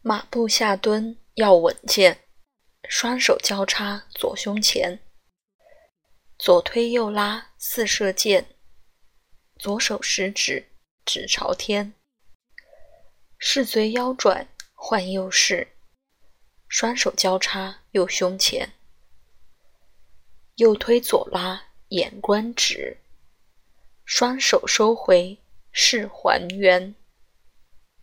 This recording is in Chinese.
马步下蹲要稳健，双手交叉左胸前，左推右拉似射箭，左手食指指朝天，视随腰转换右视，双手交叉右胸前，右推左拉眼观直，双手收回视还原。